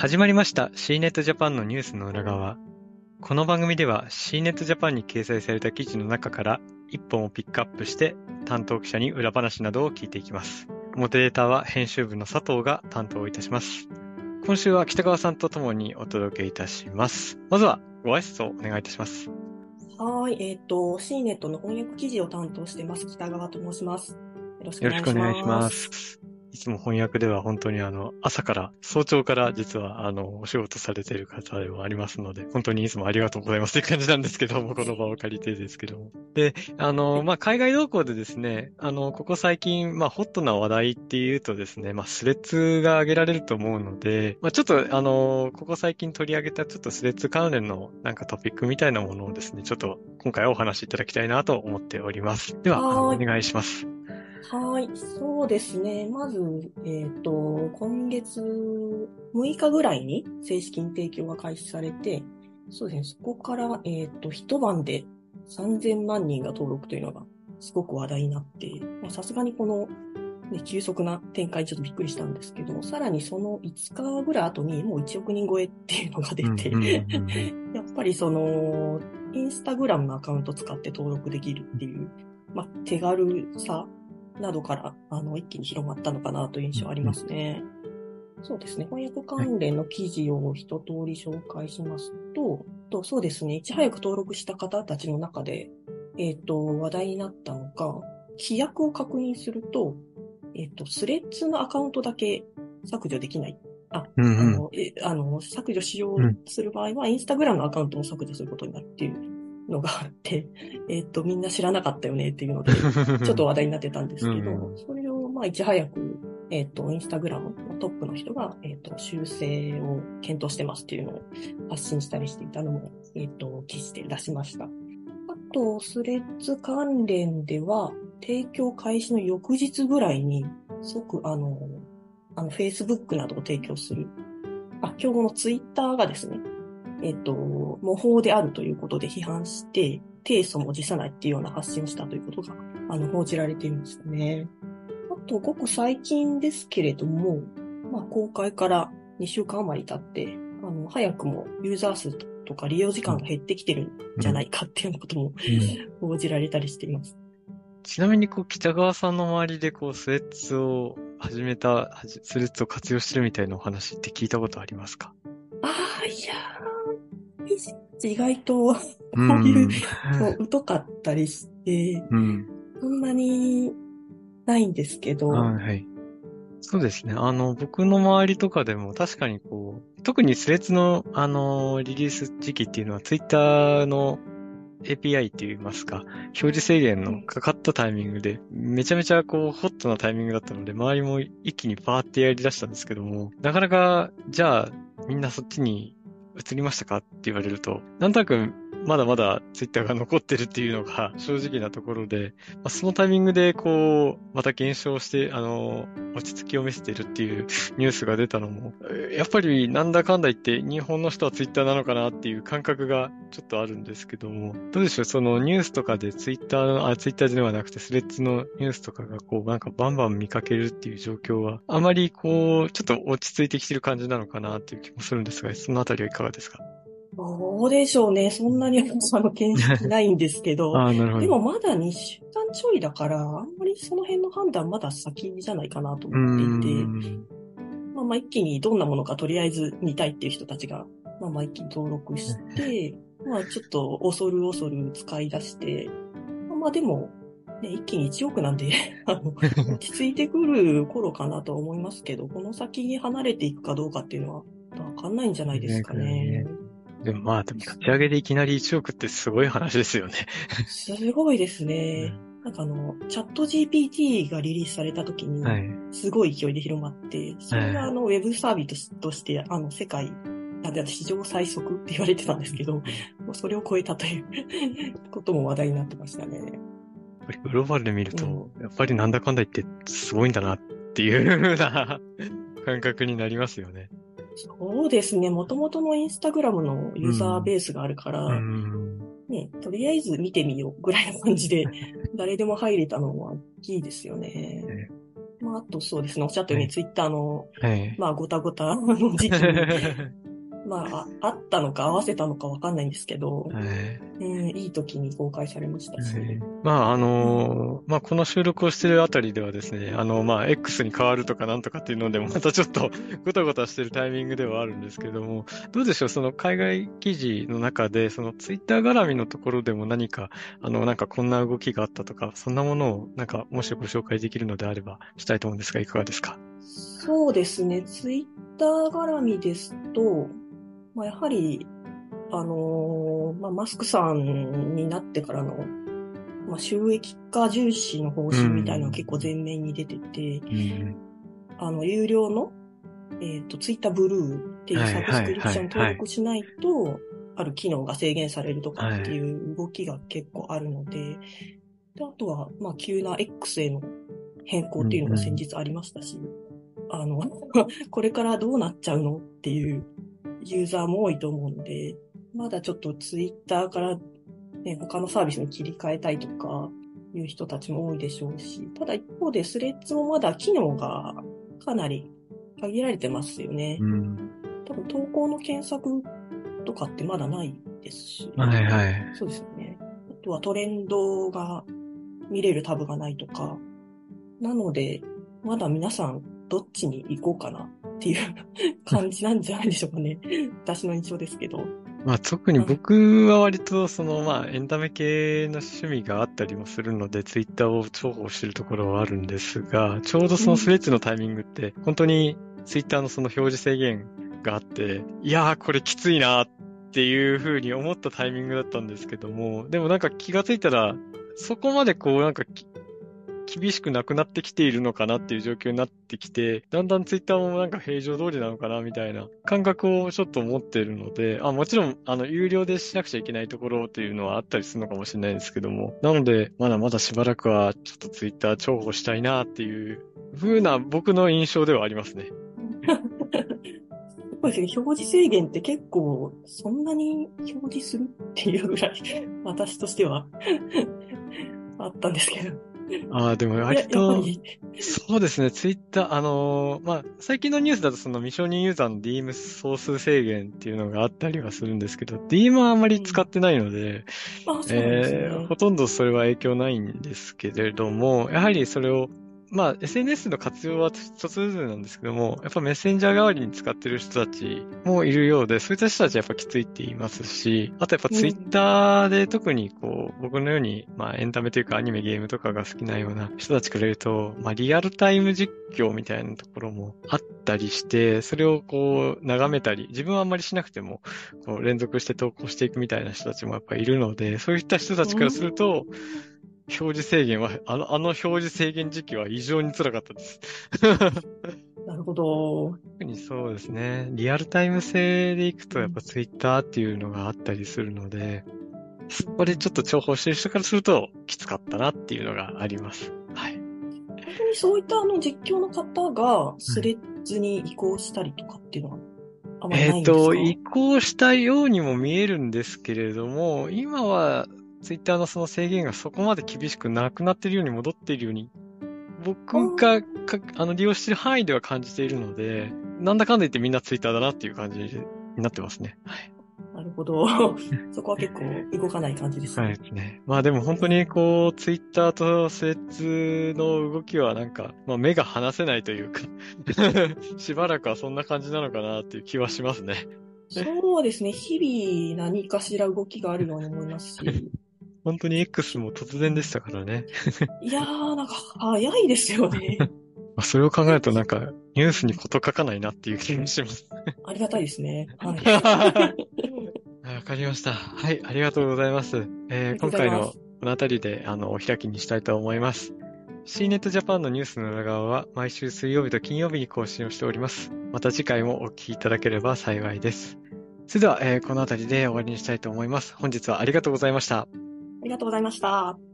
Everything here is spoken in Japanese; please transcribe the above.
始まりました CNET Japan のニュースの裏側。この番組では CNET Japan に掲載された記事の中から一本をピックアップして担当記者に裏話などを聞いていきます。モデレーターは編集部の佐藤が担当いたします。今週は北川さんと共にお届けいたします。まずはご挨拶をお願いいたします。はい、えっ、ー、と、CNET の翻訳記事を担当してます、北川と申します。よろしくお願いします。いつも翻訳では本当にあの、朝から、早朝から実はあの、お仕事されている方でもありますので、本当にいつもありがとうございます という感じなんですけども、この場を借りてですけども。で、あの、まあ、海外動向でですね、あの、ここ最近、まあ、ホットな話題っていうとですね、まあ、スレッズが挙げられると思うので、まあ、ちょっとあの、ここ最近取り上げたちょっとスレッズ関連のなんかトピックみたいなものをですね、ちょっと今回お話しいただきたいなと思っております。では、お願いします。はい、そうですね。まず、えっ、ー、と、今月6日ぐらいに正式に提供が開始されて、そうですね、そこから、えっ、ー、と、一晩で3000万人が登録というのがすごく話題になって、さすがにこの、ね、急速な展開にちょっとびっくりしたんですけど、さらにその5日ぐらい後にもう1億人超えっていうのが出て、やっぱりその、インスタグラムのアカウント使って登録できるっていう、まあ、手軽さなどから、あの、一気に広まったのかなという印象ありますね。うん、そうですね。翻訳関連の記事を一通り紹介しますと、とそうですね。いち早く登録した方たちの中で、えっ、ー、と、話題になったのが、規約を確認すると、えっ、ー、と、スレッズのアカウントだけ削除できない。あ、うんうん、あの、え、あの、削除しようする場合は、インスタグラムのアカウントも削除することになるっていうのがあって、えっ、と、みんな知らなかったよねっていうので、ちょっと話題になってたんですけど、うん、それを、まあ、いち早く、えっ、と、インスタグラムのトップの人が、えっ、と、修正を検討してますっていうのを発信したりしていたのも、えっ、と、記事で出しました。あと、スレッズ関連では、提供開始の翌日ぐらいに、即、あの、あの、Facebook などを提供する。あ、今日の Twitter がですね、えっと、模倣であるということで批判して、提訴も辞さないっていうような発信をしたということが、あの、報じられていましたね。あと、ごく最近ですけれども、まあ、公開から2週間余り経って、あの、早くもユーザー数とか利用時間が減ってきてるんじゃないかっていうことも、うん、報じられたりしています。ちなみに、こう、北川さんの周りで、こう、スレッズを始めた、スレッズを活用してるみたいなお話って聞いたことありますか？ああ、いや意外と、こういう、疎かったりして、うん、そんなにないんですけど、はい。そうですね。あの、僕の周りとかでも確かにこう、特にスレッズの、あの、リリース時期っていうのは、ツイッターの API って言いますか、表示制限のかかったタイミングで、めちゃめちゃこう、ホットなタイミングだったので、周りも一気にバーってやり出したんですけども、なかなか、じゃあ、みんなそっちに映りましたかって言われると、なんとなくまだまだツイッターが残ってるっていうのが正直なところで、まあ、そのタイミングでこう、また減少して、あの、落ち着きを見せてるっていう ニュースが出たのも、やっぱりなんだかんだ言って日本の人はツイッターなのかなっていう感覚がちょっとあるんですけども、どうでしょう、そのニュースとかでツイッターあ、ツイッターではなくてスレッズのニュースとかがこう、なんかバンバン見かけるっていう状況は、あまりこう、ちょっと落ち着いてきてる感じなのかなっていう気もするんですが、そのあたりはいかがですか？どうでしょうね。そんなにあの見識ないんですけど。あなるほどでもまだ2週間ちょいだから、あんまりその辺の判断まだ先じゃないかなと思っていて、まあまあ一気にどんなものかとりあえず見たいっていう人たちが、まあまあ一気に登録して、まあちょっと恐る恐る使い出して、まあまあでも、ね、一気に1億なんで あの、落ち着いてくる頃かなと思いますけど、この先に離れていくかどうかっていうのは、わかんないんじゃないですかね。でもまあ、でも立ち上げでいきなり1億ってすごい話ですよね。すごいですね。なんかあの、チャット GPT がリリースされた時に、すごい勢いで広まって、それがあの、ウェブサービスとして、あの、世界、史上最速って言われてたんですけど、もうそれを超えたということも話題になってましたね。やっぱりグローバルで見ると、やっぱりなんだかんだ言ってすごいんだなっていうふうな感覚になりますよね。そうですね。もともとのインスタグラムのユーザーベースがあるから、うん、ね、とりあえず見てみようぐらいの感じで、誰でも入れたのは大きいですよね。ままあ、あとそうですね、おっしゃったように、はいツイッターの、はい。まあ、ごたごたの時期に、まあ、ああったのか合わせたのかわかんないんですけど、はいうん、いい時に公開されましたし、まあ、あのーまあ、この収録をしてるあたりではですね、あの、まあ、X に変わるとかなんとかっていうのでも、またちょっとごたごたしてるタイミングではあるんですけども、どうでしょう、その海外記事の中で、そのツイッター絡みのところでも何か、あの、なんかこんな動きがあったとか、そんなものを、なんか、もしご紹介できるのであれば、したいと思うんですが、いかがですか？そうですね、ツイッター絡みですと、まあ、やはり、あのーまあ、マスクさんになってからの、まあ、収益化重視の方針みたいなのが結構前面に出てて、うん。あの、有料の、えっ、と、ツイッターブルーっていうはいサブスクリプションはいはい登録しない。と、ある機能が制限されるとかってい。う動きが結構あるので、であとは、まあ、急な X への変更っていうのが先日ありましたし、あの、これからどうなっちゃうのっていうユーザーも多いと思うので、まだちょっとツイッターから、ね、他のサービスに切り替えたいとかいう人たちも多いでしょうし、ただ一方でスレッズもまだ機能がかなり限られてますよね。うん。多分投稿の検索とかってまだないですし。はいはい。そうですよね。あとはトレンドが見れるタブがないとか。なので、まだ皆さんどっちに行こうかなっていう感じなんじゃないでしょうかね。私の印象ですけど。まあ特に僕は割とそのまあエンタメ系の趣味があったりもするのでツイッターを重宝してるところはあるんですが、ちょうどそのスレッズのタイミングって本当にツイッターのその表示制限があって、いやーこれきついなっていうふうに思ったタイミングだったんですけども、でもなんか気がついたらそこまでこうなんかき厳しくなくなってきているのかなっていう状況になってきて、だんだんツイッターもなんか平常通りなのかなみたいな感覚をちょっと持ってるので、あ、もちろん、あの、有料でしなくちゃいけないところっていうのはあったりするのかもしれないですけども、なので、まだまだしばらくはちょっとツイッター重宝したいなっていう風な僕の印象ではありますね。そうですね。表示制限って結構、そんなに表示するっていうぐらい、私としてはあったんですけど。ああ、でも割と、り、そうですね、ツイッター、あのーまあ、最近のニュースだとその未承認ユーザーの DM 総数制限っていうのがあったりはするんですけど、DM はあまり使ってないので。えーほとんどそれは影響ないんですけれども、やはりそれを、まあ、SNS の活用は一つずつなんですけども、やっぱメッセンジャー代わりに使ってる人たちもいるようで、そういった人たちはやっぱきついって言いますし、あとやっぱツイッターで特にこう、僕のように、まあエンタメというかアニメゲームとかが好きなような人たちから言うと、まあリアルタイム実況みたいなところもあったりして、それをこう、眺めたり、自分はあんまりしなくても、こう連続して投稿していくみたいな人たちもやっぱいるので、そういった人たちからすると、表示制限は、あの、あの表示制限時期は異常に辛かったです。なるほど。特にそうですね。リアルタイム性でいくとやっぱツイッターっていうのがあったりするので、そこでちょっと重宝してる人からするときつかったなっていうのがあります。はい。本当にそういったあの実況の方がスレッズに移行したりとかっていうのはあまりえっ、ないんですか、と、移行したようにも見えるんですけれども、今はツイッターのその制限がそこまで厳しくなくなっているように戻っているように、僕がかあの利用している範囲では感じているので、なんだかんだ言ってみんなツイッターだなっていう感じになってますね。はい。なるほど。そこは結構動かない感じですね。はいですね。まあでも本当にこう、ツイッターとスレッズの動きはなんか、まあ目が離せないというか、しばらくはそんな感じなのかなっていう気はしますね。そうですね。日々何かしら動きがあるように思いますし。本当に X も突然でしたからね。いやー、なんか早いですよね。まあそれを考えるとなんか、ニュースにこと書かないなっていう気がします。ありがたいですね。はい。はいわかりました。はい、ありがとうございます。えー今回のこの辺りで、あの、お開きにしたいと思います。CNET Japan のニュースの裏側は毎週水曜日と金曜日に更新をしております。また次回もお聞きいただければ幸いです。それでは、えーこの辺りで終わりにしたいと思います。本日はありがとうございました。ありがとうございました。